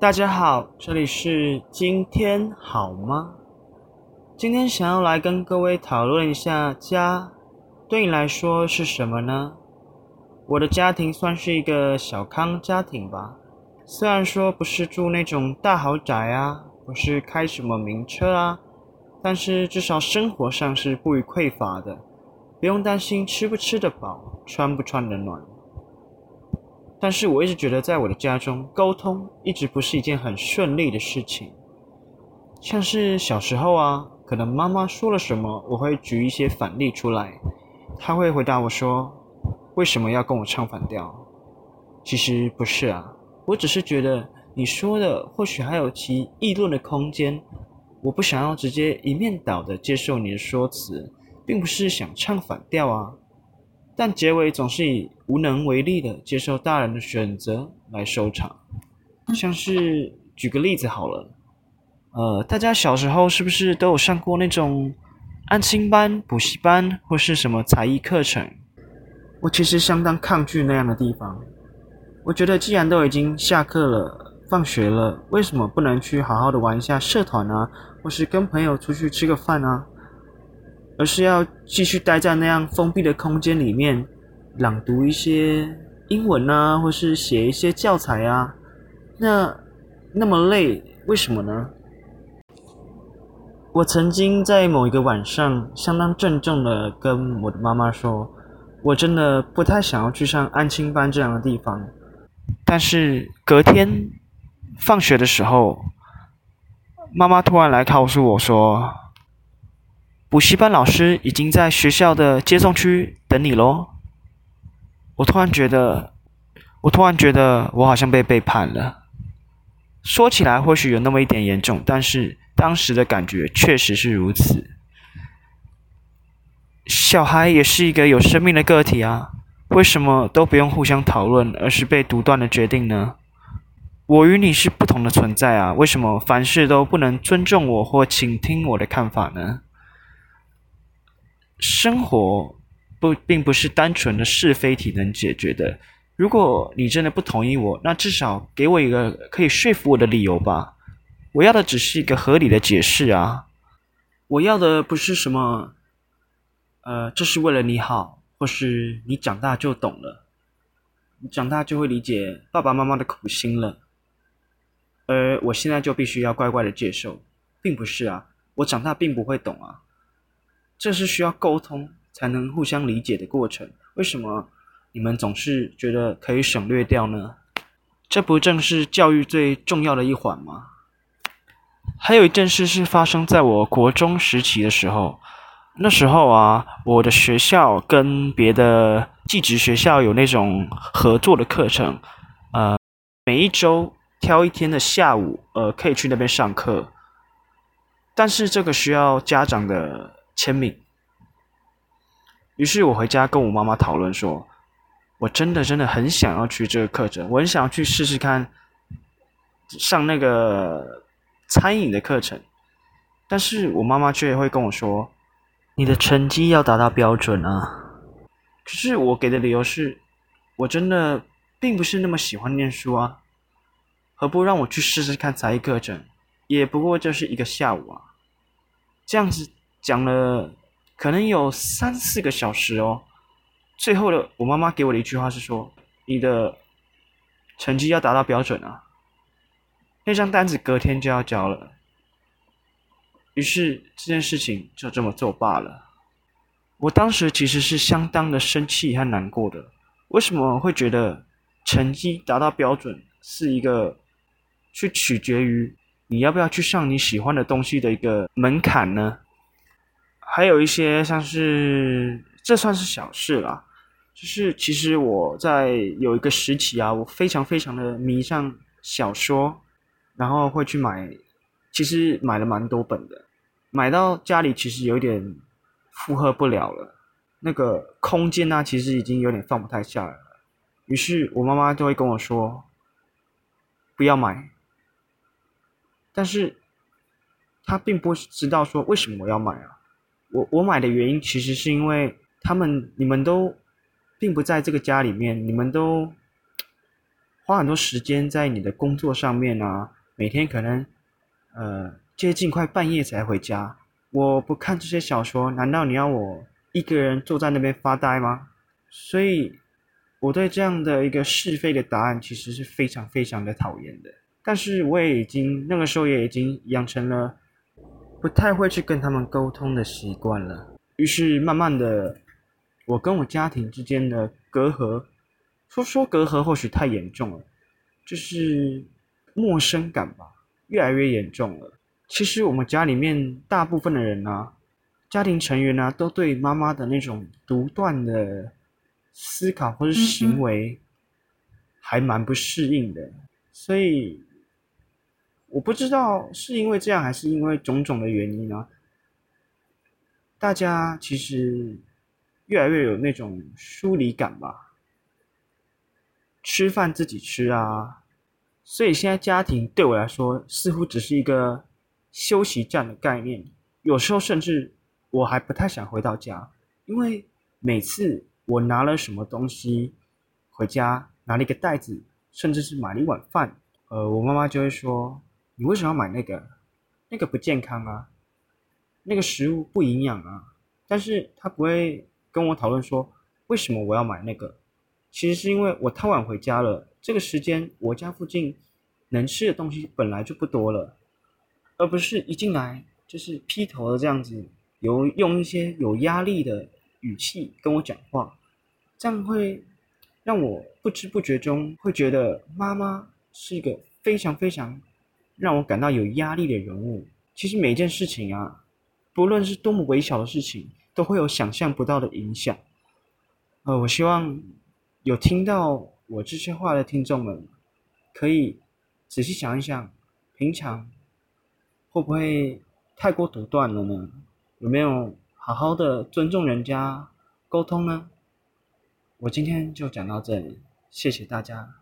大家好，这里是今天好吗？今天想要来跟各位讨论一下家，对你来说是什么呢？我的家庭算是一个小康家庭吧，虽然说不是住那种大豪宅啊，不是开什么名车啊，但是至少生活上是不予匮乏的，不用担心吃不吃得饱，穿不穿得暖。但是我一直觉得，在我的家中，沟通一直不是一件很顺利的事情。像是小时候啊，可能妈妈说了什么，我会举一些反例出来，她会回答我说。为什么要跟我唱反调？其实不是啊，我只是觉得你说的或许还有其议论的空间。我不想要直接一面倒的接受你的说辞，并不是想唱反调啊。但结尾总是以无能为力的接受大人的选择来收场。像是举个例子好了，呃，大家小时候是不是都有上过那种安亲班、补习班或是什么才艺课程？我其实相当抗拒那样的地方。我觉得既然都已经下课了、放学了，为什么不能去好好的玩一下社团啊，或是跟朋友出去吃个饭啊？而是要继续待在那样封闭的空间里面，朗读一些英文啊，或是写一些教材啊？那那么累，为什么呢？我曾经在某一个晚上，相当郑重的跟我的妈妈说。我真的不太想要去上安亲班这样的地方，但是隔天放学的时候，妈妈突然来告诉我说，补习班老师已经在学校的接送区等你喽。我突然觉得，我突然觉得我好像被背叛了。说起来或许有那么一点严重，但是当时的感觉确实是如此。小孩也是一个有生命的个体啊，为什么都不用互相讨论，而是被独断的决定呢？我与你是不同的存在啊，为什么凡事都不能尊重我或倾听我的看法呢？生活不并不是单纯的是非题能解决的。如果你真的不同意我，那至少给我一个可以说服我的理由吧。我要的只是一个合理的解释啊，我要的不是什么。呃，这是为了你好，或是你长大就懂了，你长大就会理解爸爸妈妈的苦心了。而我现在就必须要乖乖的接受，并不是啊，我长大并不会懂啊，这是需要沟通才能互相理解的过程。为什么你们总是觉得可以省略掉呢？这不正是教育最重要的一环吗？还有一件事是发生在我国中时期的时候。那时候啊，我的学校跟别的寄职学校有那种合作的课程，呃，每一周挑一天的下午，呃，可以去那边上课。但是这个需要家长的签名。于是我回家跟我妈妈讨论说，我真的真的很想要去这个课程，我很想要去试试看上那个餐饮的课程。但是我妈妈却会跟我说。你的成绩要达到标准啊！可是我给的理由是，我真的并不是那么喜欢念书啊，何不让我去试试看才艺课程？也不过就是一个下午啊。这样子讲了，可能有三四个小时哦。最后的，我妈妈给我的一句话是说：“你的成绩要达到标准啊。”那张单子隔天就要交了。于是这件事情就这么作罢了。我当时其实是相当的生气和难过的。为什么会觉得成绩达到标准是一个去取决于你要不要去上你喜欢的东西的一个门槛呢？还有一些像是这算是小事啦，就是其实我在有一个时期啊，我非常非常的迷上小说，然后会去买，其实买了蛮多本的。买到家里其实有点负荷不了了，那个空间呢，其实已经有点放不太下来了。于是我妈妈就会跟我说：“不要买。”但是她并不知道说为什么我要买啊。我我买的原因其实是因为他们你们都并不在这个家里面，你们都花很多时间在你的工作上面啊，每天可能呃接近快半夜才回家。我不看这些小说，难道你要我一个人坐在那边发呆吗？所以，我对这样的一个是非的答案其实是非常非常的讨厌的。但是我也已经那个时候也已经养成了不太会去跟他们沟通的习惯了。于是慢慢的，我跟我家庭之间的隔阂，说说隔阂或许太严重了，就是陌生感吧，越来越严重了。其实我们家里面大部分的人呢，家庭成员呢，都对妈妈的那种独断的思考或者行为，还蛮不适应的。所以我不知道是因为这样，还是因为种种的原因呢？大家其实越来越有那种疏离感吧。吃饭自己吃啊，所以现在家庭对我来说，似乎只是一个。休息站的概念，有时候甚至我还不太想回到家，因为每次我拿了什么东西回家，拿了一个袋子，甚至是买了一碗饭，呃，我妈妈就会说：“你为什么要买那个？那个不健康啊，那个食物不营养啊。”但是他不会跟我讨论说为什么我要买那个。其实是因为我太晚回家了，这个时间我家附近能吃的东西本来就不多了。而不是一进来就是劈头的这样子，有用一些有压力的语气跟我讲话，这样会让我不知不觉中会觉得妈妈是一个非常非常让我感到有压力的人物。其实每件事情啊，不论是多么微小的事情，都会有想象不到的影响。呃，我希望有听到我这些话的听众们，可以仔细想一想，平常。会不会太过独断了呢？有没有好好的尊重人家沟通呢？我今天就讲到这里，谢谢大家。